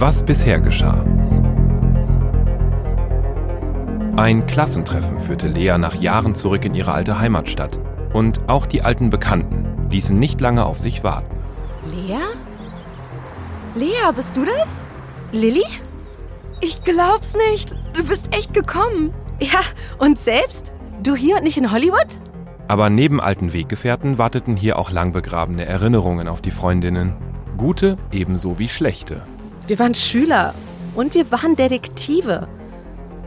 Was bisher geschah. Ein Klassentreffen führte Lea nach Jahren zurück in ihre alte Heimatstadt. Und auch die alten Bekannten ließen nicht lange auf sich warten. Lea? Lea, bist du das? Lilly? Ich glaub's nicht. Du bist echt gekommen. Ja, und selbst? Du hier und nicht in Hollywood? Aber neben alten Weggefährten warteten hier auch lang begrabene Erinnerungen auf die Freundinnen. Gute ebenso wie schlechte. Wir waren Schüler und wir waren Detektive.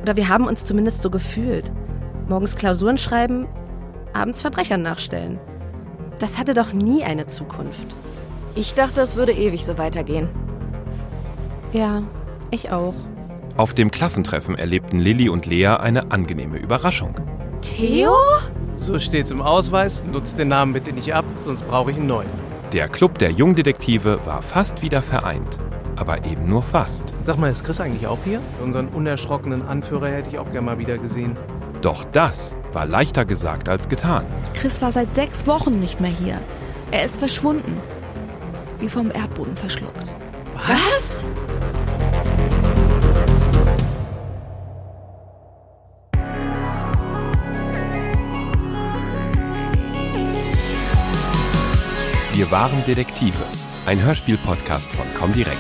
Oder wir haben uns zumindest so gefühlt. Morgens Klausuren schreiben, abends Verbrechern nachstellen. Das hatte doch nie eine Zukunft. Ich dachte, es würde ewig so weitergehen. Ja, ich auch. Auf dem Klassentreffen erlebten Lilly und Lea eine angenehme Überraschung. Theo? So steht's im Ausweis. Nutzt den Namen bitte nicht ab, sonst brauche ich einen neuen. Der Club der Jungdetektive war fast wieder vereint. Aber eben nur fast. Sag mal, ist Chris eigentlich auch hier? Unseren unerschrockenen Anführer hätte ich auch gerne mal wieder gesehen. Doch das war leichter gesagt als getan. Chris war seit sechs Wochen nicht mehr hier. Er ist verschwunden. Wie vom Erdboden verschluckt. Was? Wir waren Detektive. Ein Hörspiel-Podcast von Comdirect.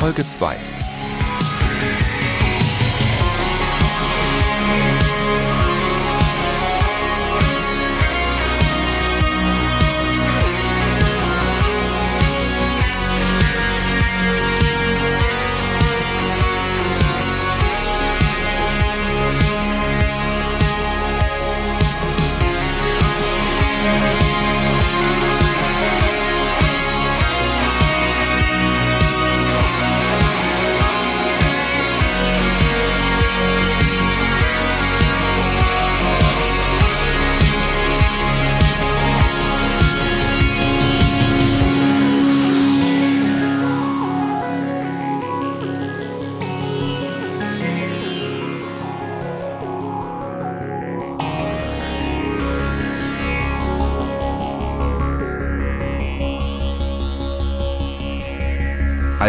Folge 2.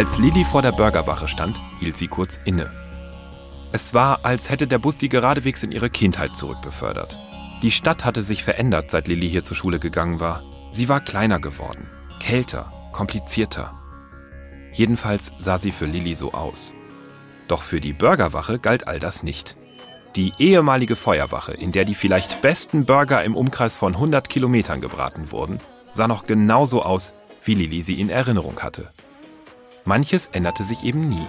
Als Lilly vor der Burgerwache stand, hielt sie kurz inne. Es war, als hätte der Bus sie geradewegs in ihre Kindheit zurückbefördert. Die Stadt hatte sich verändert, seit Lilly hier zur Schule gegangen war. Sie war kleiner geworden, kälter, komplizierter. Jedenfalls sah sie für Lilly so aus. Doch für die Burgerwache galt all das nicht. Die ehemalige Feuerwache, in der die vielleicht besten Burger im Umkreis von 100 Kilometern gebraten wurden, sah noch genauso aus, wie Lilly sie in Erinnerung hatte. Manches änderte sich eben nie.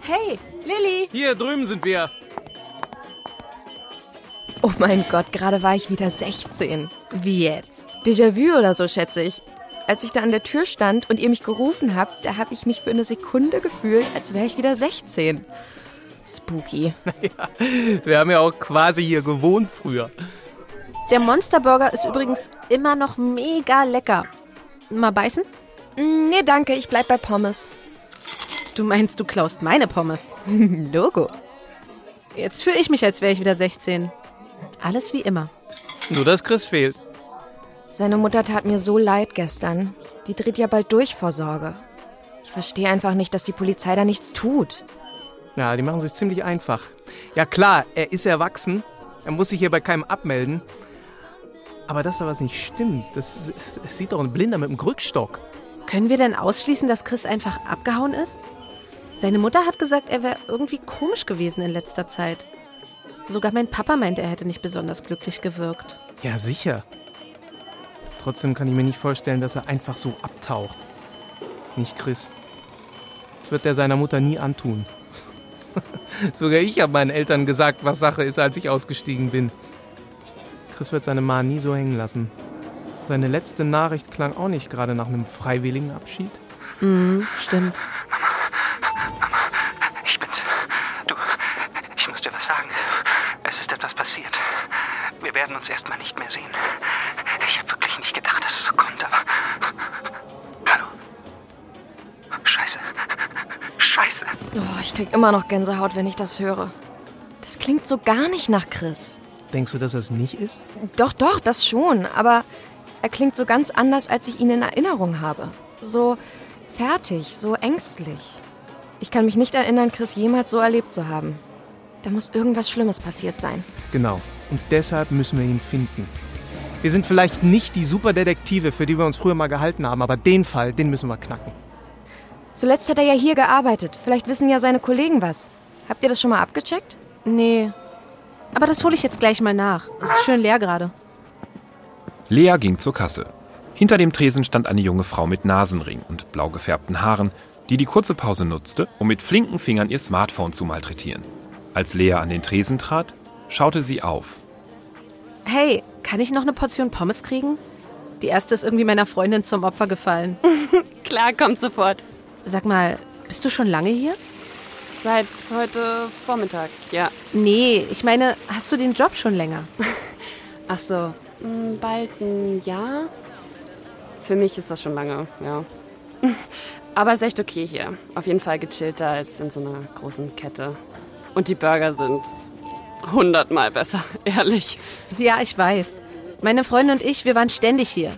Hey, Lilly! Hier drüben sind wir. Oh mein Gott, gerade war ich wieder 16. Wie jetzt? Déjà-vu oder so, schätze ich. Als ich da an der Tür stand und ihr mich gerufen habt, da habe ich mich für eine Sekunde gefühlt, als wäre ich wieder 16. Spooky. Wir haben ja auch quasi hier gewohnt früher. Der Monsterburger ist übrigens immer noch mega lecker. Mal beißen? Mm, Nee, danke, ich bleib bei Pommes. Du meinst, du klaust meine Pommes? Logo. Jetzt fühle ich mich, als wäre ich wieder 16. Alles wie immer. Nur, dass Chris fehlt. Seine Mutter tat mir so leid gestern. Die dreht ja bald durch vor Sorge. Ich verstehe einfach nicht, dass die Polizei da nichts tut. Ja, die machen sich ziemlich einfach. Ja klar, er ist erwachsen. Er muss sich hier bei keinem abmelden. Aber dass da was nicht stimmt, das, das sieht doch ein Blinder mit dem Krückstock. Können wir denn ausschließen, dass Chris einfach abgehauen ist? Seine Mutter hat gesagt, er wäre irgendwie komisch gewesen in letzter Zeit. Sogar mein Papa meinte, er hätte nicht besonders glücklich gewirkt. Ja, sicher. Trotzdem kann ich mir nicht vorstellen, dass er einfach so abtaucht. Nicht Chris. Das wird er seiner Mutter nie antun. Sogar ich habe meinen Eltern gesagt, was Sache ist, als ich ausgestiegen bin. Chris wird seine Ma nie so hängen lassen. Seine letzte Nachricht klang auch nicht gerade nach einem freiwilligen Abschied. Mhm, stimmt. Ich bin's. Du, ich muss dir was sagen. Es ist etwas passiert. Wir werden uns erstmal nicht mehr sehen. Ich habe wirklich nicht gedacht, dass es so kommt, aber. Hallo? Scheiße. Scheiße. Oh, ich krieg immer noch Gänsehaut, wenn ich das höre. Das klingt so gar nicht nach Chris. Denkst du, dass er es nicht ist? Doch, doch, das schon. Aber er klingt so ganz anders, als ich ihn in Erinnerung habe. So fertig, so ängstlich. Ich kann mich nicht erinnern, Chris jemals so erlebt zu haben. Da muss irgendwas Schlimmes passiert sein. Genau. Und deshalb müssen wir ihn finden. Wir sind vielleicht nicht die Superdetektive, für die wir uns früher mal gehalten haben, aber den Fall, den müssen wir knacken. Zuletzt hat er ja hier gearbeitet. Vielleicht wissen ja seine Kollegen was. Habt ihr das schon mal abgecheckt? Nee. Aber das hole ich jetzt gleich mal nach. Es ist schön leer gerade. Lea ging zur Kasse. Hinter dem Tresen stand eine junge Frau mit Nasenring und blau gefärbten Haaren, die die kurze Pause nutzte, um mit flinken Fingern ihr Smartphone zu malträtieren. Als Lea an den Tresen trat, schaute sie auf. Hey, kann ich noch eine Portion Pommes kriegen? Die erste ist irgendwie meiner Freundin zum Opfer gefallen. Klar, kommt sofort. Sag mal, bist du schon lange hier? Seit heute Vormittag, ja. Nee, ich meine, hast du den Job schon länger? Ach so, bald ein Jahr. Für mich ist das schon lange, ja. Aber ist echt okay hier. Auf jeden Fall gechillter als in so einer großen Kette. Und die Burger sind hundertmal besser, ehrlich. Ja, ich weiß. Meine Freundin und ich, wir waren ständig hier.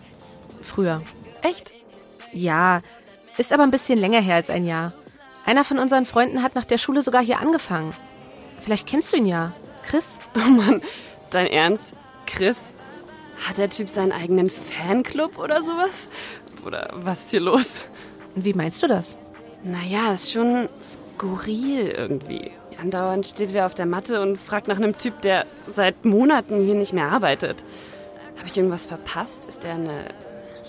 Früher. Echt? Ja, ist aber ein bisschen länger her als ein Jahr. Einer von unseren Freunden hat nach der Schule sogar hier angefangen. Vielleicht kennst du ihn ja. Chris? Oh Mann, dein Ernst? Chris? Hat der Typ seinen eigenen Fanclub oder sowas? Oder was ist hier los? Wie meinst du das? Naja, ist schon skurril irgendwie. Andauernd steht wer auf der Matte und fragt nach einem Typ, der seit Monaten hier nicht mehr arbeitet. Habe ich irgendwas verpasst? Ist der eine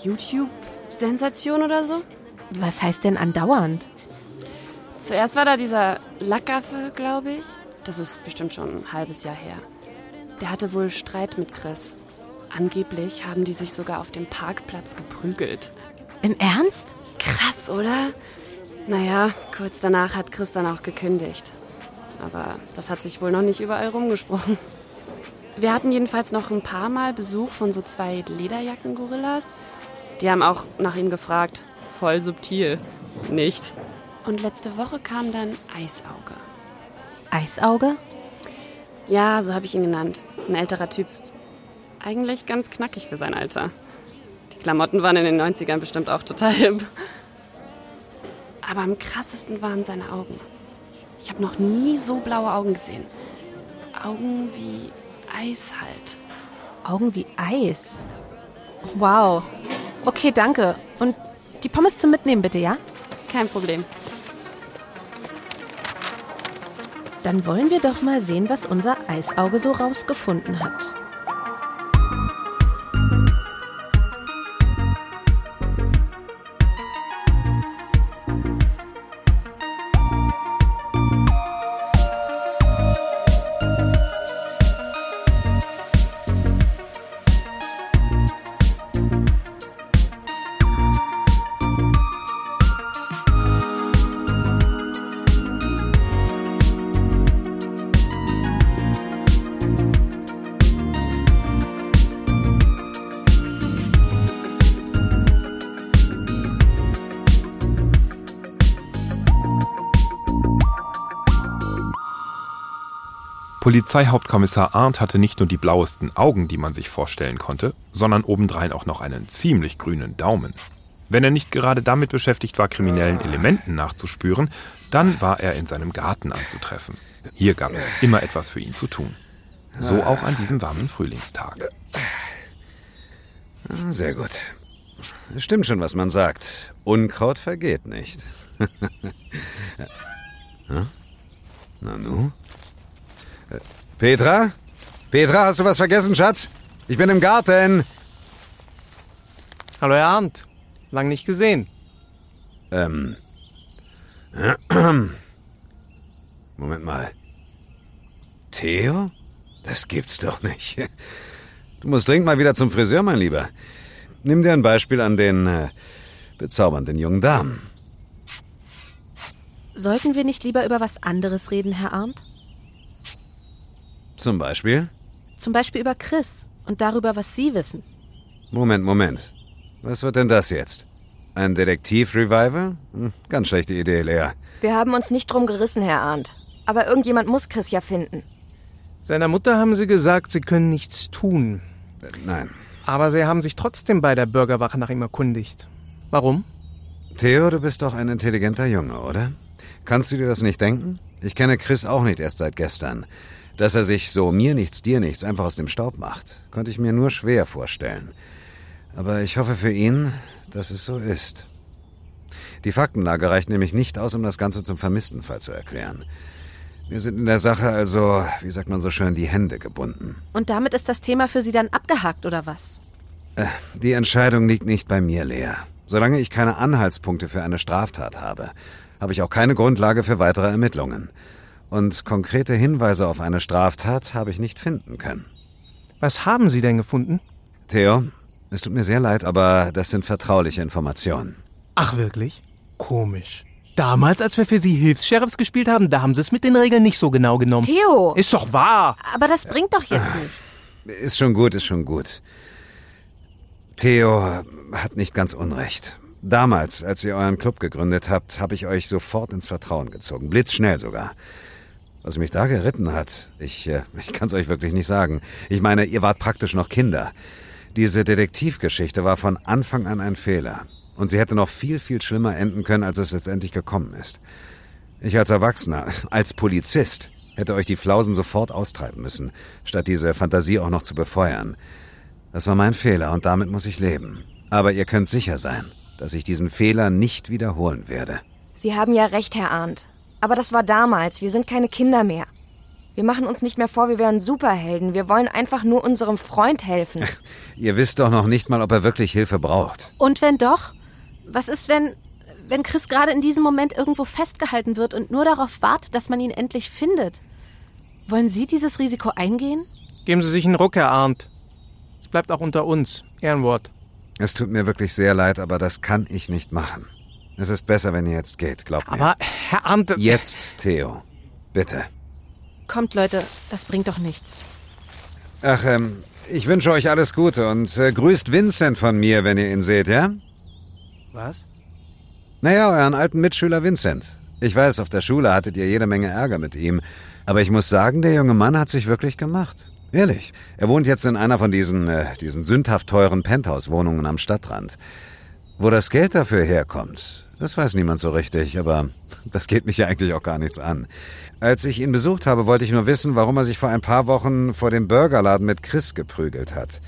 YouTube-Sensation oder so? Was heißt denn andauernd? Zuerst war da dieser Lackaffe, glaube ich. Das ist bestimmt schon ein halbes Jahr her. Der hatte wohl Streit mit Chris. Angeblich haben die sich sogar auf dem Parkplatz geprügelt. Im Ernst? Krass, oder? Naja, kurz danach hat Chris dann auch gekündigt. Aber das hat sich wohl noch nicht überall rumgesprochen. Wir hatten jedenfalls noch ein paar Mal Besuch von so zwei Lederjacken-Gorillas. Die haben auch nach ihm gefragt. Voll subtil. Nicht. Und letzte Woche kam dann Eisauge. Eisauge? Ja, so habe ich ihn genannt. Ein älterer Typ. Eigentlich ganz knackig für sein Alter. Die Klamotten waren in den 90ern bestimmt auch total hip. Aber am krassesten waren seine Augen. Ich habe noch nie so blaue Augen gesehen. Augen wie Eis halt. Augen wie Eis. Wow. Okay, danke. Und die Pommes zum Mitnehmen bitte, ja? Kein Problem. Dann wollen wir doch mal sehen, was unser Eisauge so rausgefunden hat. Polizeihauptkommissar Arndt hatte nicht nur die blauesten Augen, die man sich vorstellen konnte, sondern obendrein auch noch einen ziemlich grünen Daumen. Wenn er nicht gerade damit beschäftigt war, kriminellen Elementen nachzuspüren, dann war er in seinem Garten anzutreffen. Hier gab es immer etwas für ihn zu tun. So auch an diesem warmen Frühlingstag. Sehr gut. Stimmt schon, was man sagt. Unkraut vergeht nicht. Na nu? Petra? Petra, hast du was vergessen, Schatz? Ich bin im Garten. Hallo, Herr Arndt. Lang nicht gesehen. Ähm. Moment mal. Theo? Das gibt's doch nicht. Du musst dringend mal wieder zum Friseur, mein Lieber. Nimm dir ein Beispiel an den äh, bezaubernden jungen Damen. Sollten wir nicht lieber über was anderes reden, Herr Arndt? Zum Beispiel? Zum Beispiel über Chris und darüber, was Sie wissen. Moment, Moment. Was wird denn das jetzt? Ein Detektiv-Revival? Hm, ganz schlechte Idee, Lea. Wir haben uns nicht drum gerissen, Herr Arndt. Aber irgendjemand muss Chris ja finden. Seiner Mutter haben Sie gesagt, Sie können nichts tun. Äh, nein. Aber Sie haben sich trotzdem bei der Bürgerwache nach ihm erkundigt. Warum? Theo, du bist doch ein intelligenter Junge, oder? Kannst du dir das nicht denken? Ich kenne Chris auch nicht erst seit gestern. Dass er sich so mir nichts, dir nichts einfach aus dem Staub macht, konnte ich mir nur schwer vorstellen. Aber ich hoffe für ihn, dass es so ist. Die Faktenlage reicht nämlich nicht aus, um das Ganze zum Vermisstenfall zu erklären. Wir sind in der Sache also, wie sagt man so schön, die Hände gebunden. Und damit ist das Thema für Sie dann abgehakt, oder was? Äh, die Entscheidung liegt nicht bei mir, Lea. Solange ich keine Anhaltspunkte für eine Straftat habe, habe ich auch keine Grundlage für weitere Ermittlungen. Und konkrete Hinweise auf eine Straftat habe ich nicht finden können. Was haben Sie denn gefunden? Theo, es tut mir sehr leid, aber das sind vertrauliche Informationen. Ach wirklich? Komisch. Damals, als wir für Sie Hilfs-Sheriffs gespielt haben, da haben Sie es mit den Regeln nicht so genau genommen. Theo! Ist doch wahr! Aber das bringt doch jetzt nichts. Ist schon gut, ist schon gut. Theo hat nicht ganz unrecht. Damals, als ihr euren Club gegründet habt, habe ich euch sofort ins Vertrauen gezogen. Blitzschnell sogar. Was mich da geritten hat, ich, äh, ich kann es euch wirklich nicht sagen. Ich meine, ihr wart praktisch noch Kinder. Diese Detektivgeschichte war von Anfang an ein Fehler. Und sie hätte noch viel, viel schlimmer enden können, als es letztendlich gekommen ist. Ich als Erwachsener, als Polizist, hätte euch die Flausen sofort austreiben müssen, statt diese Fantasie auch noch zu befeuern. Das war mein Fehler und damit muss ich leben. Aber ihr könnt sicher sein, dass ich diesen Fehler nicht wiederholen werde. Sie haben ja recht, Herr Arndt. Aber das war damals. Wir sind keine Kinder mehr. Wir machen uns nicht mehr vor, wir wären Superhelden. Wir wollen einfach nur unserem Freund helfen. Ihr wisst doch noch nicht mal, ob er wirklich Hilfe braucht. Und wenn doch? Was ist, wenn, wenn Chris gerade in diesem Moment irgendwo festgehalten wird und nur darauf wartet, dass man ihn endlich findet? Wollen Sie dieses Risiko eingehen? Geben Sie sich einen Ruck, Herr Arndt. Es bleibt auch unter uns. Ehrenwort. Es tut mir wirklich sehr leid, aber das kann ich nicht machen. Es ist besser, wenn ihr jetzt geht, glaubt mir. Aber, Herr Arndt... Jetzt, Theo. Bitte. Kommt, Leute, das bringt doch nichts. Ach, ähm, ich wünsche euch alles Gute und äh, grüßt Vincent von mir, wenn ihr ihn seht, ja? Was? Naja, euren alten Mitschüler Vincent. Ich weiß, auf der Schule hattet ihr jede Menge Ärger mit ihm. Aber ich muss sagen, der junge Mann hat sich wirklich gemacht. Ehrlich. Er wohnt jetzt in einer von diesen, äh, diesen sündhaft teuren Penthouse-Wohnungen am Stadtrand. Wo das Geld dafür herkommt, das weiß niemand so richtig, aber das geht mich ja eigentlich auch gar nichts an. Als ich ihn besucht habe, wollte ich nur wissen, warum er sich vor ein paar Wochen vor dem Burgerladen mit Chris geprügelt hat.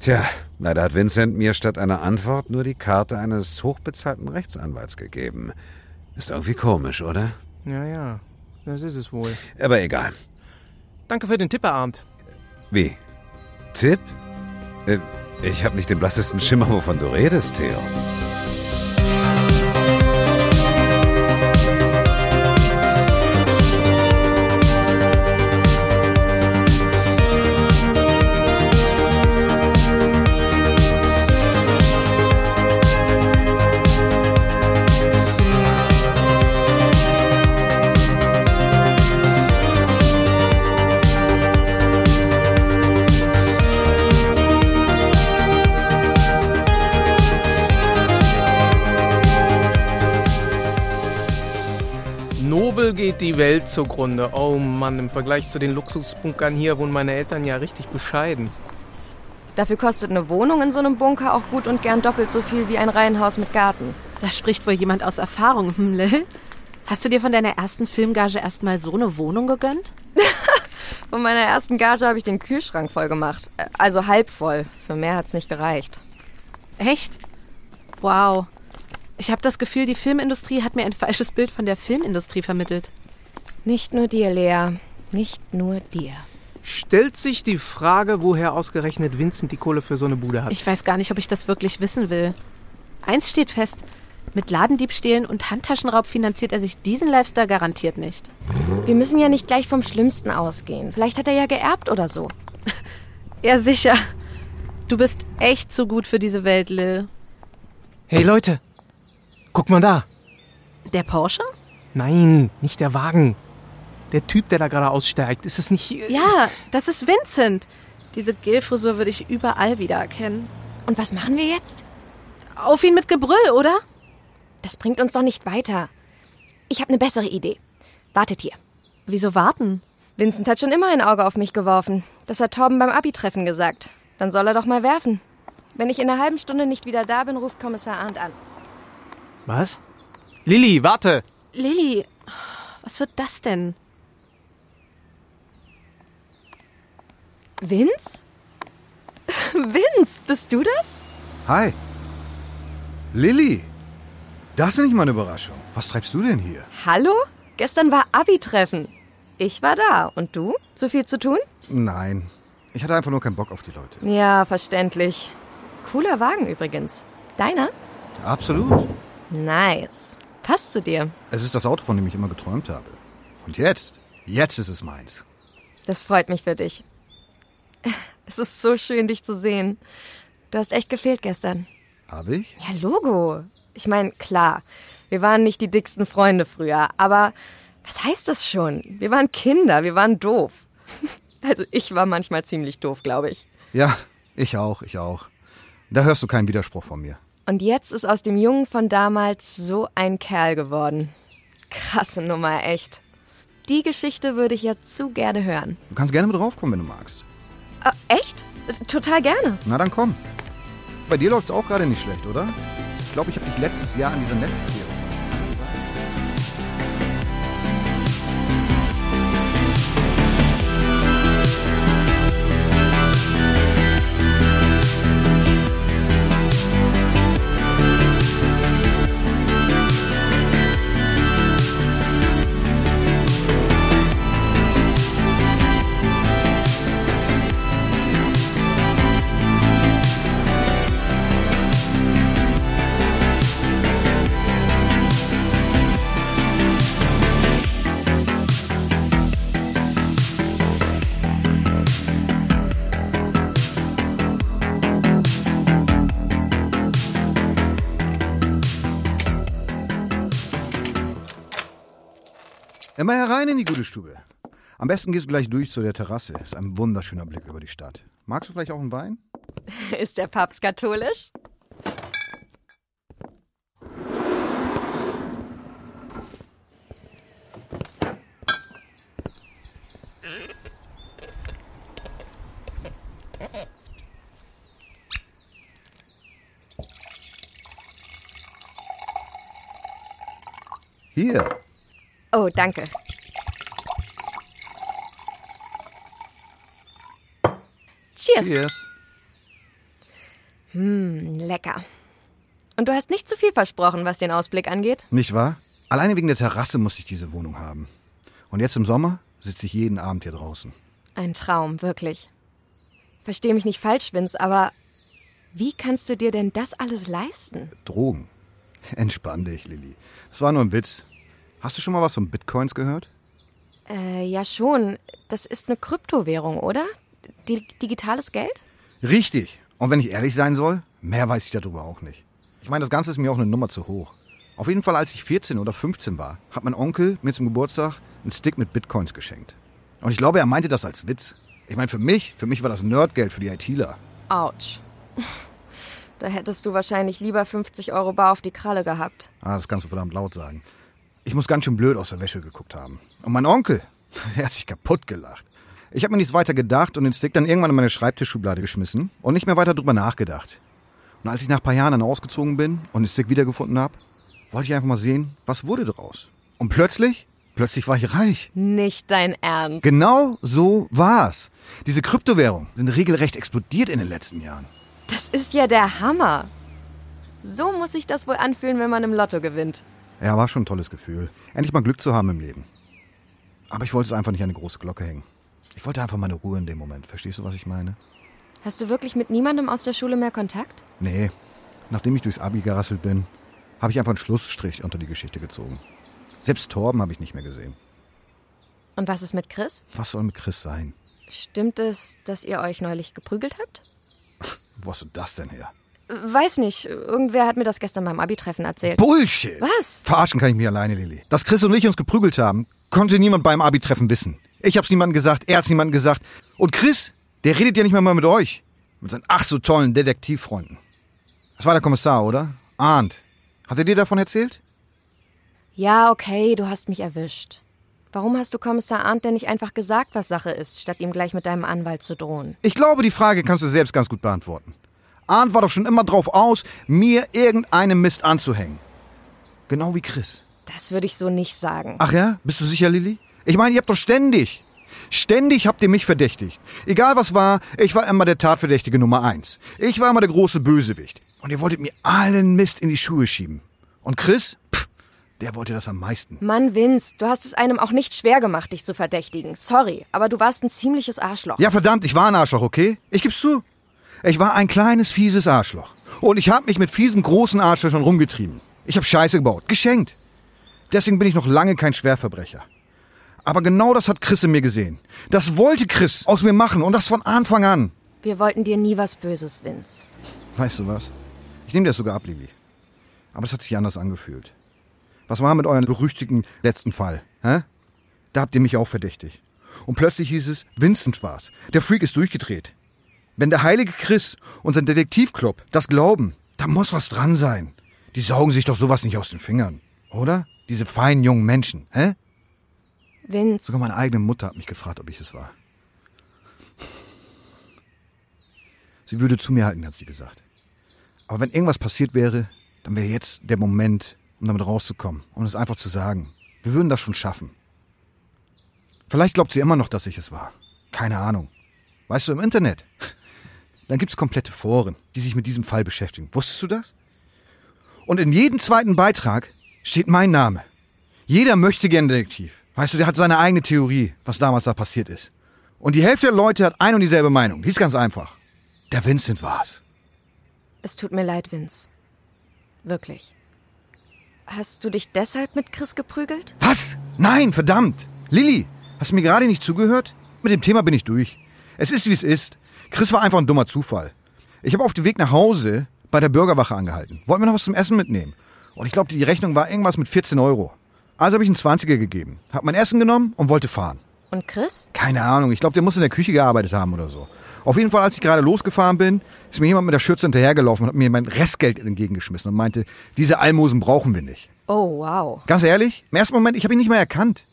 Tja, leider hat Vincent mir statt einer Antwort nur die Karte eines hochbezahlten Rechtsanwalts gegeben. Ist irgendwie komisch, oder? Ja, ja, das ist es wohl. Aber egal. Danke für den Tipp, Arndt. Wie? Tipp? Äh, ich habe nicht den blassesten Schimmer, wovon du redest, Theo. Geht die Welt zugrunde. Oh Mann, im Vergleich zu den Luxusbunkern hier wohnen meine Eltern ja richtig bescheiden. Dafür kostet eine Wohnung in so einem Bunker auch gut und gern doppelt so viel wie ein Reihenhaus mit Garten. Da spricht wohl jemand aus Erfahrung, hm, Lil? Hast du dir von deiner ersten Filmgage erstmal so eine Wohnung gegönnt? Von meiner ersten Gage habe ich den Kühlschrank voll gemacht. Äh, Also halb voll. Für mehr hat's nicht gereicht. Echt? Wow. Ich habe das Gefühl, die Filmindustrie hat mir ein falsches Bild von der Filmindustrie vermittelt. Nicht nur dir, Lea. Nicht nur dir. Stellt sich die Frage, woher ausgerechnet Vincent die Kohle für so eine Bude hat. Ich weiß gar nicht, ob ich das wirklich wissen will. Eins steht fest. Mit Ladendiebstählen und Handtaschenraub finanziert er sich diesen Lifestyle garantiert nicht. Wir müssen ja nicht gleich vom Schlimmsten ausgehen. Vielleicht hat er ja geerbt oder so. Ja, sicher. Du bist echt zu gut für diese Welt, Lil. hey Leute, guck mal da. Der Porsche? Nein, nicht der Wagen. Der Typ, der da gerade aussteigt. Ist es nicht... Ja, das ist Vincent. Diese Gelfrisur würde ich überall wiedererkennen. Und was machen wir jetzt? Auf ihn mit Gebrüll, oder? Das bringt uns doch nicht weiter. Ich habe eine bessere Idee. Wartet hier. Wieso warten? Vincent hat schon immer ein Auge auf mich geworfen. Das hat Torben beim Abi-Treffen gesagt. Dann soll er doch mal werfen. Wenn ich in einer halben Stunde nicht wieder da bin, ruft Kommissar Arndt an. Was? Lilly, warte! Lilly, was wird das denn? Vince? Vince, bist du das? Hi. Lilly. Das ist nicht mal eine Überraschung. Was treibst du denn hier? Hallo? Gestern war Abi-Treffen. Ich war da. Und du? So viel zu tun? Nein. Ich hatte einfach nur keinen Bock auf die Leute. Ja, verständlich. Cooler Wagen übrigens. Deiner? Absolut. Nice. Passt zu dir. Es ist das Auto, von dem ich immer geträumt habe. Und jetzt? Jetzt ist es meins. Das freut mich für dich. Es ist so schön, dich zu sehen. Du hast echt gefehlt gestern. Habe ich? Ja, Logo. Ich meine, klar, wir waren nicht die dicksten Freunde früher, aber was heißt das schon? Wir waren Kinder, wir waren doof. Also ich war manchmal ziemlich doof, glaube ich. Ja, ich auch, ich auch. Da hörst du keinen Widerspruch von mir. Und jetzt ist aus dem Jungen von damals so ein Kerl geworden. Krasse Nummer, echt. Die Geschichte würde ich ja zu gerne hören. Du kannst gerne mit draufkommen, wenn du magst. Äh, echt? Total gerne. Na dann komm. Bei dir läuft's auch gerade nicht schlecht, oder? Ich glaube, ich habe dich letztes Jahr an dieser Netflix-Serie. Immer herein in die gute Stube. Am besten gehst du gleich durch zu der Terrasse. Ist ein wunderschöner Blick über die Stadt. Magst du vielleicht auch einen Wein? Ist der Papst katholisch? Hier. Oh, danke. Cheers. Cheers. Hm, lecker. Und du hast nicht zu viel versprochen, was den Ausblick angeht? Nicht wahr? Alleine wegen der Terrasse muss ich diese Wohnung haben. Und jetzt im Sommer sitze ich jeden Abend hier draußen. Ein Traum, wirklich. Versteh mich nicht falsch, Vince, aber wie kannst du dir denn das alles leisten? Drogen. Entspann dich, Lilly. Das war nur ein Witz. Hast du schon mal was von Bitcoins gehört? Äh, ja schon. Das ist eine Kryptowährung, oder? Di digitales Geld? Richtig. Und wenn ich ehrlich sein soll, mehr weiß ich darüber auch nicht. Ich meine, das Ganze ist mir auch eine Nummer zu hoch. Auf jeden Fall, als ich 14 oder 15 war, hat mein Onkel mir zum Geburtstag einen Stick mit Bitcoins geschenkt. Und ich glaube, er meinte das als Witz. Ich meine, für mich, für mich war das Nerdgeld für die ITler. Autsch. Da hättest du wahrscheinlich lieber 50 Euro bar auf die Kralle gehabt. Ah, das kannst du verdammt laut sagen. Ich muss ganz schön blöd aus der Wäsche geguckt haben. Und mein Onkel, der hat sich kaputt gelacht. Ich habe mir nichts weiter gedacht und den Stick dann irgendwann in meine Schreibtischschublade geschmissen und nicht mehr weiter drüber nachgedacht. Und als ich nach ein paar Jahren dann ausgezogen bin und den Stick wiedergefunden habe, wollte ich einfach mal sehen, was wurde draus. Und plötzlich, plötzlich war ich reich. Nicht dein Ernst. Genau so war's. Diese Kryptowährungen sind regelrecht explodiert in den letzten Jahren. Das ist ja der Hammer. So muss sich das wohl anfühlen, wenn man im Lotto gewinnt. Ja, war schon ein tolles Gefühl. Endlich mal Glück zu haben im Leben. Aber ich wollte es einfach nicht an eine große Glocke hängen. Ich wollte einfach meine Ruhe in dem Moment. Verstehst du, was ich meine? Hast du wirklich mit niemandem aus der Schule mehr Kontakt? Nee. Nachdem ich durchs Abi gerasselt bin, habe ich einfach einen Schlussstrich unter die Geschichte gezogen. Selbst Torben habe ich nicht mehr gesehen. Und was ist mit Chris? Was soll mit Chris sein? Stimmt es, dass ihr euch neulich geprügelt habt? Wo hast du das denn her? Weiß nicht. Irgendwer hat mir das gestern beim Abi-Treffen erzählt. Bullshit! Was? Verarschen kann ich mich alleine, Lilly. Dass Chris und ich uns geprügelt haben, konnte niemand beim Abi-Treffen wissen. Ich hab's niemandem gesagt, er hat's niemandem gesagt. Und Chris, der redet ja nicht mehr mal mit euch. Mit seinen ach so tollen Detektivfreunden. Das war der Kommissar, oder? Arndt. Hat er dir davon erzählt? Ja, okay, du hast mich erwischt. Warum hast du Kommissar Arndt denn nicht einfach gesagt, was Sache ist, statt ihm gleich mit deinem Anwalt zu drohen? Ich glaube, die Frage kannst du selbst ganz gut beantworten. Arndt war doch schon immer drauf aus, mir irgendeinen Mist anzuhängen. Genau wie Chris. Das würde ich so nicht sagen. Ach ja? Bist du sicher, Lilly? Ich meine, ihr habt doch ständig. Ständig habt ihr mich verdächtigt. Egal was war, ich war immer der Tatverdächtige Nummer eins. Ich war immer der große Bösewicht. Und ihr wolltet mir allen Mist in die Schuhe schieben. Und Chris? Pff, der wollte das am meisten. Mann, Vince, du hast es einem auch nicht schwer gemacht, dich zu verdächtigen. Sorry, aber du warst ein ziemliches Arschloch. Ja, verdammt, ich war ein Arschloch, okay? Ich geb's zu. Ich war ein kleines, fieses Arschloch. Und ich hab mich mit fiesen, großen Arschlöchern rumgetrieben. Ich hab Scheiße gebaut. Geschenkt. Deswegen bin ich noch lange kein Schwerverbrecher. Aber genau das hat Chris in mir gesehen. Das wollte Chris aus mir machen und das von Anfang an. Wir wollten dir nie was Böses, Vince. Weißt du was? Ich nehme dir das sogar ab, Lili. Aber es hat sich anders angefühlt. Was war mit eurem berüchtigten letzten Fall? Hä? Da habt ihr mich auch verdächtigt. Und plötzlich hieß es, Vincent war's. Der Freak ist durchgedreht. Wenn der heilige Chris und sein Detektivclub das glauben, da muss was dran sein. Die saugen sich doch sowas nicht aus den Fingern, oder? Diese feinen jungen Menschen, hä? Vince. Sogar meine eigene Mutter hat mich gefragt, ob ich es war. Sie würde zu mir halten, hat sie gesagt. Aber wenn irgendwas passiert wäre, dann wäre jetzt der Moment, um damit rauszukommen, um es einfach zu sagen. Wir würden das schon schaffen. Vielleicht glaubt sie immer noch, dass ich es war. Keine Ahnung. Weißt du, im Internet, dann gibt es komplette Foren, die sich mit diesem Fall beschäftigen. Wusstest du das? Und in jedem zweiten Beitrag steht mein Name. Jeder möchte gern Detektiv. Weißt du, der hat seine eigene Theorie, was damals da passiert ist. Und die Hälfte der Leute hat ein und dieselbe Meinung. Die ist ganz einfach. Der Vincent war's. Es tut mir leid, Vince. Wirklich. Hast du dich deshalb mit Chris geprügelt? Was? Nein, verdammt. Lilly, hast du mir gerade nicht zugehört? Mit dem Thema bin ich durch. Es ist, wie es ist. Chris war einfach ein dummer Zufall. Ich habe auf dem Weg nach Hause bei der Bürgerwache angehalten. Wollten wir noch was zum Essen mitnehmen. Und ich glaube, die Rechnung war irgendwas mit 14 Euro. Also habe ich einen 20er gegeben, hab mein Essen genommen und wollte fahren. Und Chris? Keine Ahnung, ich glaube, der muss in der Küche gearbeitet haben oder so. Auf jeden Fall, als ich gerade losgefahren bin, ist mir jemand mit der Schürze hinterhergelaufen und hat mir mein Restgeld entgegengeschmissen und meinte, diese Almosen brauchen wir nicht. Oh, wow. Ganz ehrlich, im ersten Moment, ich habe ihn nicht mehr erkannt.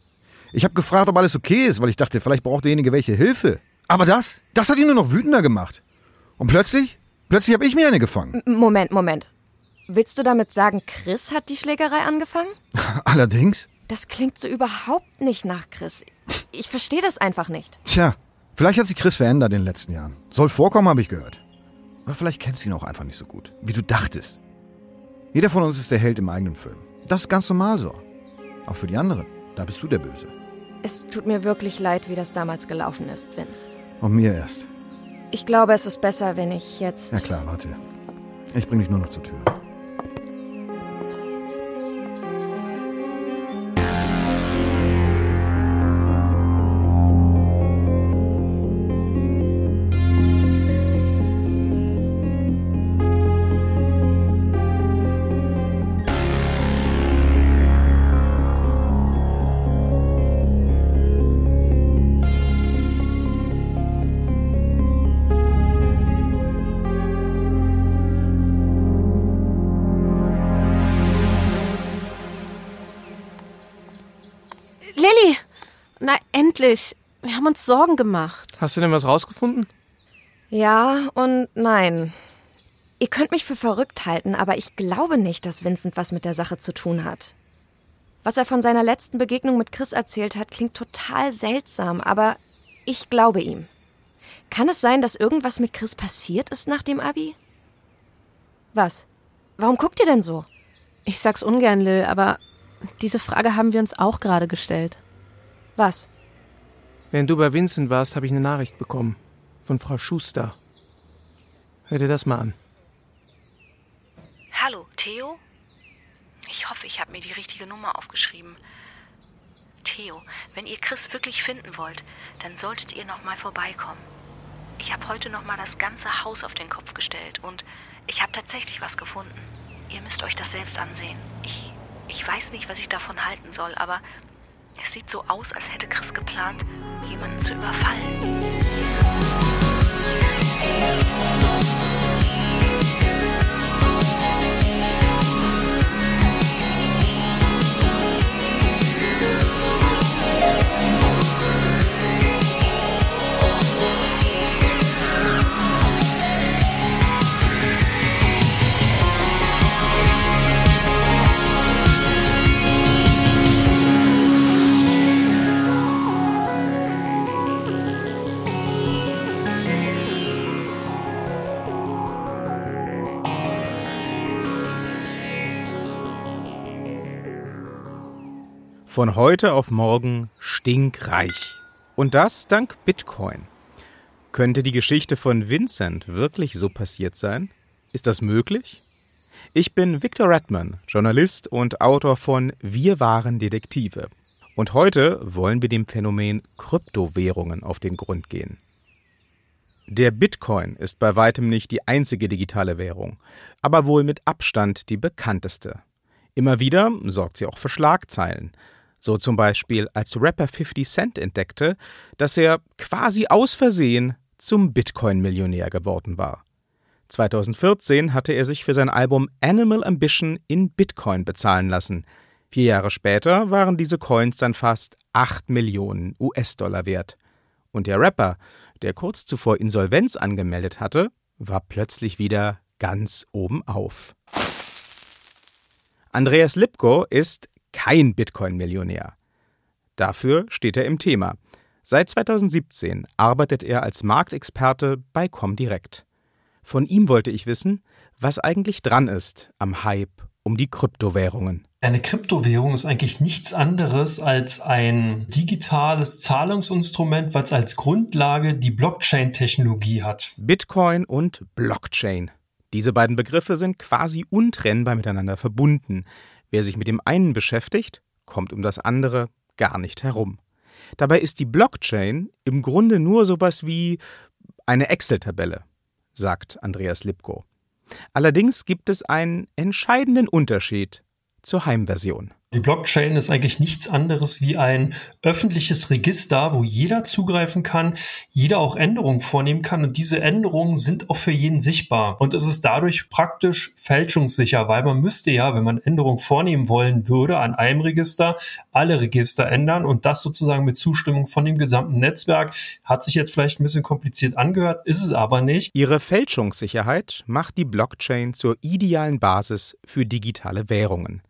Ich habe gefragt, ob alles okay ist, weil ich dachte, vielleicht braucht derjenige welche Hilfe. Aber das, das hat ihn nur noch wütender gemacht. Und plötzlich, plötzlich habe ich mir eine gefangen. M Moment, Moment. Willst du damit sagen, Chris hat die Schlägerei angefangen? Allerdings. Das klingt so überhaupt nicht nach Chris. Ich verstehe das einfach nicht. Tja, vielleicht hat sich Chris verändert in den letzten Jahren. Soll vorkommen, habe ich gehört. Oder vielleicht kennst du ihn auch einfach nicht so gut, wie du dachtest. Jeder von uns ist der Held im eigenen Film. Das ist ganz normal so. Auch für die anderen, da bist du der Böse. Es tut mir wirklich leid, wie das damals gelaufen ist, Vince. Und mir erst. Ich glaube, es ist besser, wenn ich jetzt. Ja klar, warte. Ich bring dich nur noch zur Tür. Endlich. Wir haben uns Sorgen gemacht. Hast du denn was rausgefunden? Ja und nein. Ihr könnt mich für verrückt halten, aber ich glaube nicht, dass Vincent was mit der Sache zu tun hat. Was er von seiner letzten Begegnung mit Chris erzählt hat, klingt total seltsam, aber ich glaube ihm. Kann es sein, dass irgendwas mit Chris passiert ist nach dem Abi? Was? Warum guckt ihr denn so? Ich sag's ungern, Lil, aber diese Frage haben wir uns auch gerade gestellt. Was? Während du bei Vincent warst, habe ich eine Nachricht bekommen. Von Frau Schuster. Hör dir das mal an. Hallo, Theo? Ich hoffe, ich habe mir die richtige Nummer aufgeschrieben. Theo, wenn ihr Chris wirklich finden wollt, dann solltet ihr noch mal vorbeikommen. Ich habe heute noch mal das ganze Haus auf den Kopf gestellt und ich habe tatsächlich was gefunden. Ihr müsst euch das selbst ansehen. Ich, ich weiß nicht, was ich davon halten soll, aber es sieht so aus, als hätte Chris geplant, jemanden zu überfallen. Von heute auf morgen stinkreich. Und das dank Bitcoin. Könnte die Geschichte von Vincent wirklich so passiert sein? Ist das möglich? Ich bin Victor Redman, Journalist und Autor von Wir waren Detektive. Und heute wollen wir dem Phänomen Kryptowährungen auf den Grund gehen. Der Bitcoin ist bei weitem nicht die einzige digitale Währung, aber wohl mit Abstand die bekannteste. Immer wieder sorgt sie auch für Schlagzeilen. So zum Beispiel, als Rapper 50 Cent entdeckte, dass er quasi aus Versehen zum Bitcoin-Millionär geworden war. 2014 hatte er sich für sein Album Animal Ambition in Bitcoin bezahlen lassen. Vier Jahre später waren diese Coins dann fast 8 Millionen US-Dollar wert. Und der Rapper der kurz zuvor Insolvenz angemeldet hatte, war plötzlich wieder ganz oben auf. Andreas Lipko ist kein Bitcoin-Millionär. Dafür steht er im Thema. Seit 2017 arbeitet er als Marktexperte bei Comdirect. Von ihm wollte ich wissen, was eigentlich dran ist am Hype um die Kryptowährungen. Eine Kryptowährung ist eigentlich nichts anderes als ein digitales Zahlungsinstrument, was als Grundlage die Blockchain-Technologie hat. Bitcoin und Blockchain. Diese beiden Begriffe sind quasi untrennbar miteinander verbunden. Wer sich mit dem einen beschäftigt, kommt um das andere gar nicht herum. Dabei ist die Blockchain im Grunde nur sowas wie eine Excel-Tabelle, sagt Andreas Lipko. Allerdings gibt es einen entscheidenden Unterschied zur Heimversion. Die Blockchain ist eigentlich nichts anderes wie ein öffentliches Register, wo jeder zugreifen kann, jeder auch Änderungen vornehmen kann und diese Änderungen sind auch für jeden sichtbar. Und es ist dadurch praktisch fälschungssicher, weil man müsste ja, wenn man Änderungen vornehmen wollen würde, an einem Register alle Register ändern und das sozusagen mit Zustimmung von dem gesamten Netzwerk. Hat sich jetzt vielleicht ein bisschen kompliziert angehört, ist es aber nicht. Ihre Fälschungssicherheit macht die Blockchain zur idealen Basis für digitale Währungen.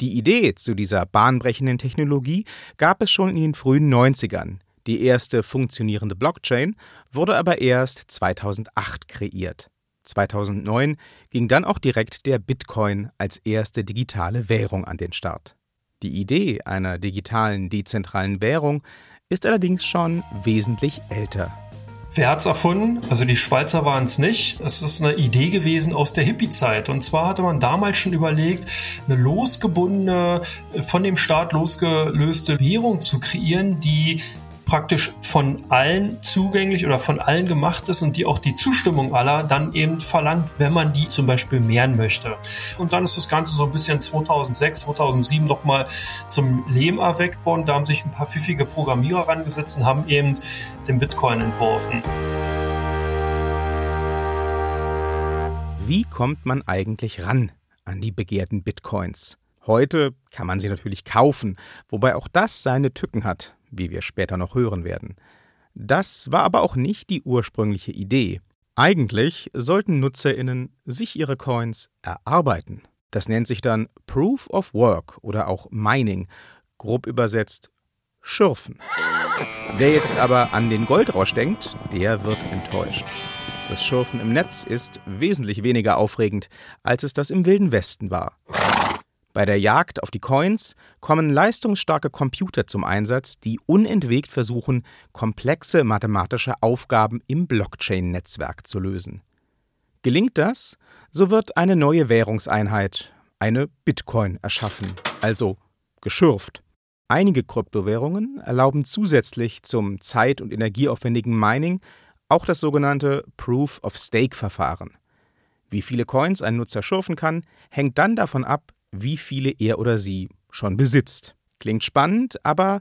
Die Idee zu dieser bahnbrechenden Technologie gab es schon in den frühen 90ern. Die erste funktionierende Blockchain wurde aber erst 2008 kreiert. 2009 ging dann auch direkt der Bitcoin als erste digitale Währung an den Start. Die Idee einer digitalen dezentralen Währung ist allerdings schon wesentlich älter. Wer hat's erfunden? Also die Schweizer waren es nicht. Es ist eine Idee gewesen aus der Hippie-Zeit. Und zwar hatte man damals schon überlegt, eine losgebundene, von dem Staat losgelöste Währung zu kreieren, die praktisch von allen zugänglich oder von allen gemacht ist und die auch die Zustimmung aller dann eben verlangt, wenn man die zum Beispiel mehren möchte. Und dann ist das Ganze so ein bisschen 2006, 2007 nochmal zum Leben erweckt worden. Da haben sich ein paar pfiffige Programmierer rangesetzt und haben eben den Bitcoin entworfen. Wie kommt man eigentlich ran an die begehrten Bitcoins? Heute kann man sie natürlich kaufen, wobei auch das seine Tücken hat wie wir später noch hören werden. Das war aber auch nicht die ursprüngliche Idee. Eigentlich sollten Nutzerinnen sich ihre Coins erarbeiten. Das nennt sich dann Proof of Work oder auch Mining, grob übersetzt Schürfen. Wer jetzt aber an den Goldrausch denkt, der wird enttäuscht. Das Schürfen im Netz ist wesentlich weniger aufregend, als es das im Wilden Westen war. Bei der Jagd auf die Coins kommen leistungsstarke Computer zum Einsatz, die unentwegt versuchen, komplexe mathematische Aufgaben im Blockchain-Netzwerk zu lösen. Gelingt das, so wird eine neue Währungseinheit, eine Bitcoin, erschaffen, also geschürft. Einige Kryptowährungen erlauben zusätzlich zum zeit- und energieaufwendigen Mining auch das sogenannte Proof of Stake-Verfahren. Wie viele Coins ein Nutzer schürfen kann, hängt dann davon ab, wie viele er oder sie schon besitzt. Klingt spannend, aber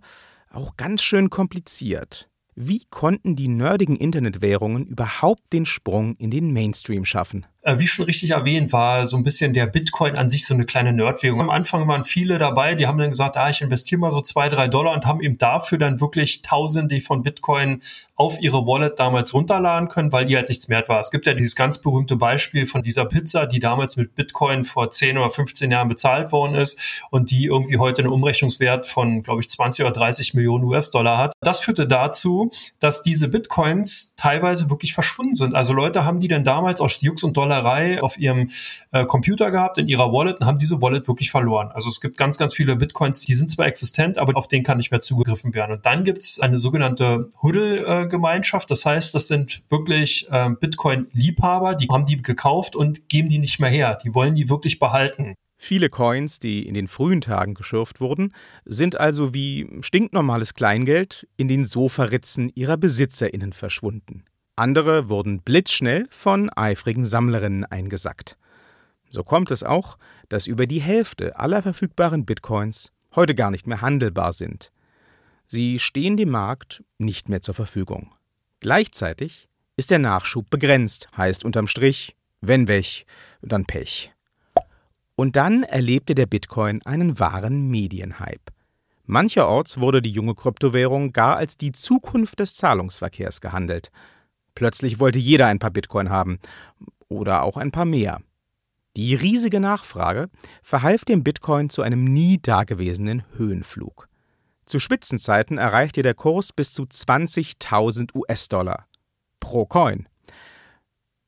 auch ganz schön kompliziert. Wie konnten die nerdigen Internetwährungen überhaupt den Sprung in den Mainstream schaffen? Äh, wie schon richtig erwähnt, war so ein bisschen der Bitcoin an sich so eine kleine Nerdwährung. Am Anfang waren viele dabei, die haben dann gesagt, ah, ich investiere mal so zwei, drei Dollar und haben eben dafür dann wirklich Tausende von Bitcoin auf ihre Wallet damals runterladen können, weil die halt nichts wert war. Es gibt ja dieses ganz berühmte Beispiel von dieser Pizza, die damals mit Bitcoin vor 10 oder 15 Jahren bezahlt worden ist und die irgendwie heute einen Umrechnungswert von, glaube ich, 20 oder 30 Millionen US-Dollar hat. Das führte dazu, dass diese Bitcoins teilweise wirklich verschwunden sind. Also Leute haben die dann damals aus Jux und Dollerei auf ihrem äh, Computer gehabt, in ihrer Wallet und haben diese Wallet wirklich verloren. Also es gibt ganz, ganz viele Bitcoins, die sind zwar existent, aber auf denen kann nicht mehr zugegriffen werden. Und dann gibt es eine sogenannte Huddle-Gemeinschaft. Das heißt, das sind wirklich äh, Bitcoin-Liebhaber, die haben die gekauft und geben die nicht mehr her. Die wollen die wirklich behalten. Viele Coins, die in den frühen Tagen geschürft wurden, sind also wie stinknormales Kleingeld in den Sofaritzen ihrer BesitzerInnen verschwunden. Andere wurden blitzschnell von eifrigen Sammlerinnen eingesackt. So kommt es auch, dass über die Hälfte aller verfügbaren Bitcoins heute gar nicht mehr handelbar sind. Sie stehen dem Markt nicht mehr zur Verfügung. Gleichzeitig ist der Nachschub begrenzt, heißt unterm Strich, wenn weg, dann Pech. Und dann erlebte der Bitcoin einen wahren Medienhype. Mancherorts wurde die junge Kryptowährung gar als die Zukunft des Zahlungsverkehrs gehandelt. Plötzlich wollte jeder ein paar Bitcoin haben oder auch ein paar mehr. Die riesige Nachfrage verhalf dem Bitcoin zu einem nie dagewesenen Höhenflug. Zu Spitzenzeiten erreichte der Kurs bis zu 20.000 US-Dollar pro Coin.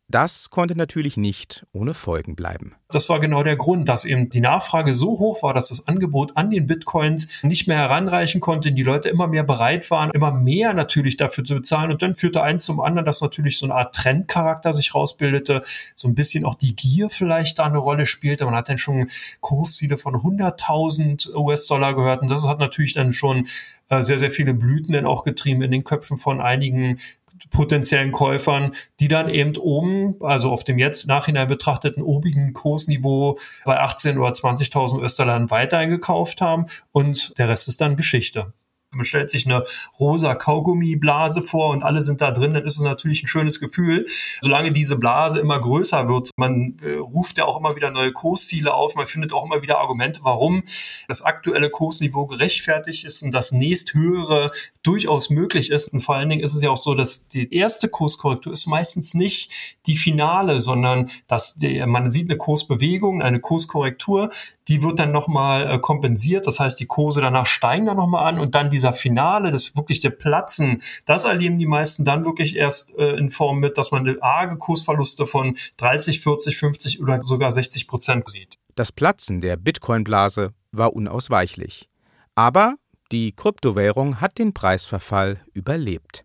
Das konnte natürlich nicht ohne Folgen bleiben. Das war genau der Grund, dass eben die Nachfrage so hoch war, dass das Angebot an den Bitcoins nicht mehr heranreichen konnte, die Leute immer mehr bereit waren, immer mehr natürlich dafür zu bezahlen. Und dann führte eins zum anderen, dass natürlich so eine Art Trendcharakter sich rausbildete, so ein bisschen auch die Gier vielleicht da eine Rolle spielte. Man hat dann schon Kursziele von 100.000 US-Dollar gehört und das hat natürlich dann schon äh, sehr, sehr viele Blüten dann auch getrieben in den Köpfen von einigen potenziellen Käufern, die dann eben oben, also auf dem jetzt nachhinein betrachteten obigen Kursniveau bei 18 oder 20.000 US-Dollar weiter eingekauft haben und der Rest ist dann Geschichte man stellt sich eine rosa Kaugummiblase vor und alle sind da drin, dann ist es natürlich ein schönes Gefühl. Solange diese Blase immer größer wird, man äh, ruft ja auch immer wieder neue Kursziele auf, man findet auch immer wieder Argumente, warum das aktuelle Kursniveau gerechtfertigt ist und das nächsthöhere durchaus möglich ist. Und vor allen Dingen ist es ja auch so, dass die erste Kurskorrektur ist meistens nicht die finale, sondern dass die, man sieht eine Kursbewegung, eine Kurskorrektur, die wird dann nochmal äh, kompensiert. Das heißt, die Kurse danach steigen dann nochmal an und dann dieser Finale, das wirklich der Platzen, das erleben die meisten dann wirklich erst äh, in Form mit, dass man arge Kursverluste von 30, 40, 50 oder sogar 60 Prozent sieht. Das Platzen der Bitcoin-Blase war unausweichlich. Aber die Kryptowährung hat den Preisverfall überlebt.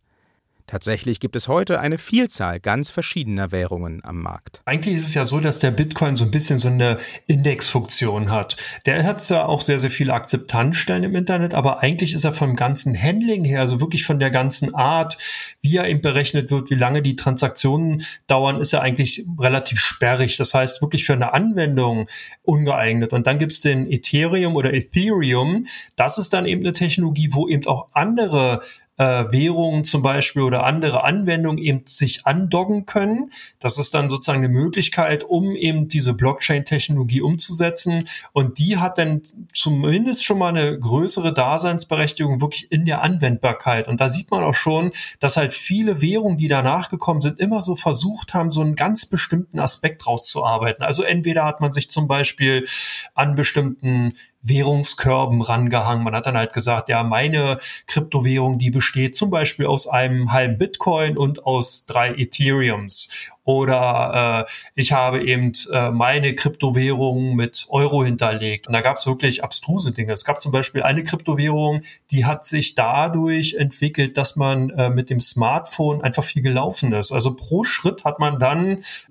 Tatsächlich gibt es heute eine Vielzahl ganz verschiedener Währungen am Markt. Eigentlich ist es ja so, dass der Bitcoin so ein bisschen so eine Indexfunktion hat. Der hat zwar auch sehr, sehr viele Akzeptanzstellen im Internet, aber eigentlich ist er vom ganzen Handling her, also wirklich von der ganzen Art, wie er eben berechnet wird, wie lange die Transaktionen dauern, ist er eigentlich relativ sperrig. Das heißt, wirklich für eine Anwendung ungeeignet. Und dann gibt es den Ethereum oder Ethereum. Das ist dann eben eine Technologie, wo eben auch andere äh, Währungen zum Beispiel oder andere Anwendungen eben sich andocken können. Das ist dann sozusagen eine Möglichkeit, um eben diese Blockchain-Technologie umzusetzen. Und die hat dann zumindest schon mal eine größere Daseinsberechtigung wirklich in der Anwendbarkeit. Und da sieht man auch schon, dass halt viele Währungen, die danach gekommen sind, immer so versucht haben, so einen ganz bestimmten Aspekt rauszuarbeiten. Also entweder hat man sich zum Beispiel an bestimmten Währungskörben rangehangen. Man hat dann halt gesagt, ja, meine Kryptowährung, die besteht zum Beispiel aus einem halben Bitcoin und aus drei Ethereums oder äh, ich habe eben äh, meine Kryptowährung mit Euro hinterlegt. Und da gab es wirklich abstruse Dinge. Es gab zum Beispiel eine Kryptowährung, die hat sich dadurch entwickelt, dass man äh, mit dem Smartphone einfach viel gelaufen ist. Also pro Schritt hat man dann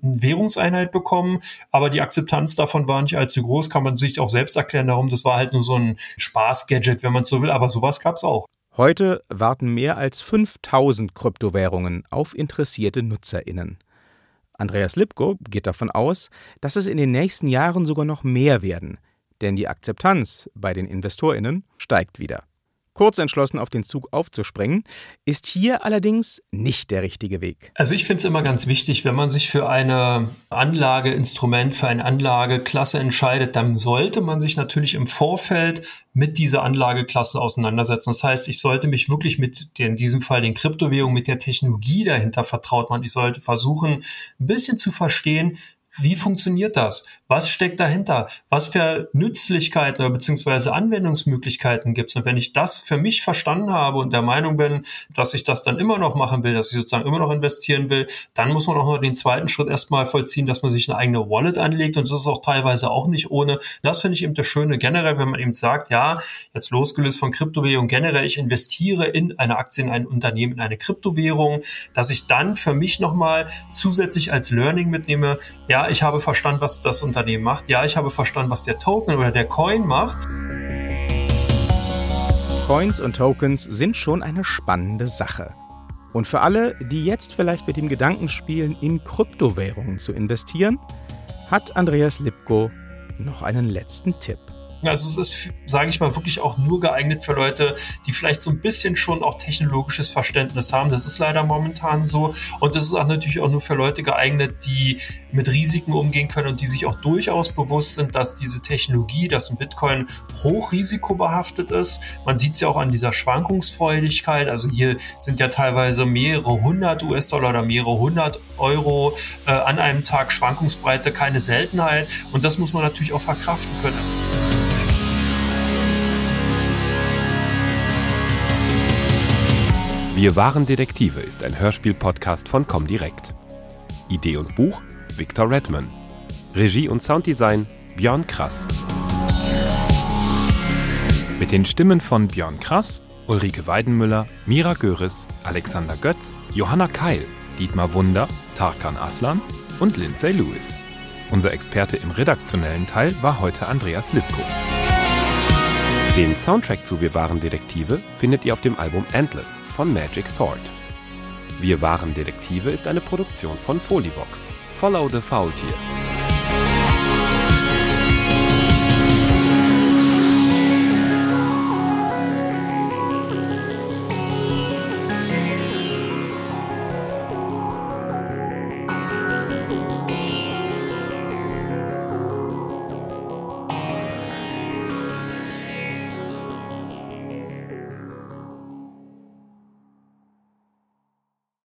eine Währungseinheit bekommen, aber die Akzeptanz davon war nicht allzu groß, kann man sich auch selbst erklären. Darum, das war halt nur so ein Spaß-Gadget, wenn man so will, aber sowas gab es auch. Heute warten mehr als 5000 Kryptowährungen auf interessierte NutzerInnen. Andreas Lipko geht davon aus, dass es in den nächsten Jahren sogar noch mehr werden, denn die Akzeptanz bei den Investorinnen steigt wieder. Kurz entschlossen auf den Zug aufzuspringen, ist hier allerdings nicht der richtige Weg. Also ich finde es immer ganz wichtig, wenn man sich für eine Anlageinstrument, für eine Anlageklasse entscheidet, dann sollte man sich natürlich im Vorfeld mit dieser Anlageklasse auseinandersetzen. Das heißt, ich sollte mich wirklich mit, in diesem Fall den Kryptowährungen, mit der Technologie dahinter vertraut machen. Ich sollte versuchen, ein bisschen zu verstehen, wie funktioniert das? Was steckt dahinter? Was für Nützlichkeiten oder beziehungsweise Anwendungsmöglichkeiten gibt es? Und wenn ich das für mich verstanden habe und der Meinung bin, dass ich das dann immer noch machen will, dass ich sozusagen immer noch investieren will, dann muss man auch noch den zweiten Schritt erstmal vollziehen, dass man sich eine eigene Wallet anlegt. Und das ist auch teilweise auch nicht ohne. Das finde ich eben das Schöne generell, wenn man eben sagt, ja, jetzt losgelöst von Kryptowährung generell, ich investiere in eine Aktie, in ein Unternehmen, in eine Kryptowährung, dass ich dann für mich nochmal zusätzlich als Learning mitnehme, ja, ich habe verstanden, was das Unternehmen macht. Ja, ich habe verstanden, was der Token oder der Coin macht. Coins und Tokens sind schon eine spannende Sache. Und für alle, die jetzt vielleicht mit dem Gedanken spielen, in Kryptowährungen zu investieren, hat Andreas Lipko noch einen letzten Tipp. Also es ist, sage ich mal, wirklich auch nur geeignet für Leute, die vielleicht so ein bisschen schon auch technologisches Verständnis haben. Das ist leider momentan so. Und das ist auch natürlich auch nur für Leute geeignet, die mit Risiken umgehen können und die sich auch durchaus bewusst sind, dass diese Technologie, dass ein Bitcoin hochrisikobehaftet ist. Man sieht es ja auch an dieser Schwankungsfreudigkeit. Also hier sind ja teilweise mehrere hundert US-Dollar oder mehrere hundert Euro äh, an einem Tag Schwankungsbreite, keine Seltenheit. Und das muss man natürlich auch verkraften können. Wir waren Detektive ist ein Hörspiel-Podcast von Comdirect. Idee und Buch Victor Redman. Regie und Sounddesign Björn Krass. Mit den Stimmen von Björn Krass, Ulrike Weidenmüller, Mira Göris, Alexander Götz, Johanna Keil, Dietmar Wunder, Tarkan Aslan und Lindsay Lewis. Unser Experte im redaktionellen Teil war heute Andreas Lipko. Den Soundtrack zu Wir waren Detektive findet ihr auf dem Album Endless von Magic Thought. Wir waren Detektive ist eine Produktion von Folivox. Follow the Faultier.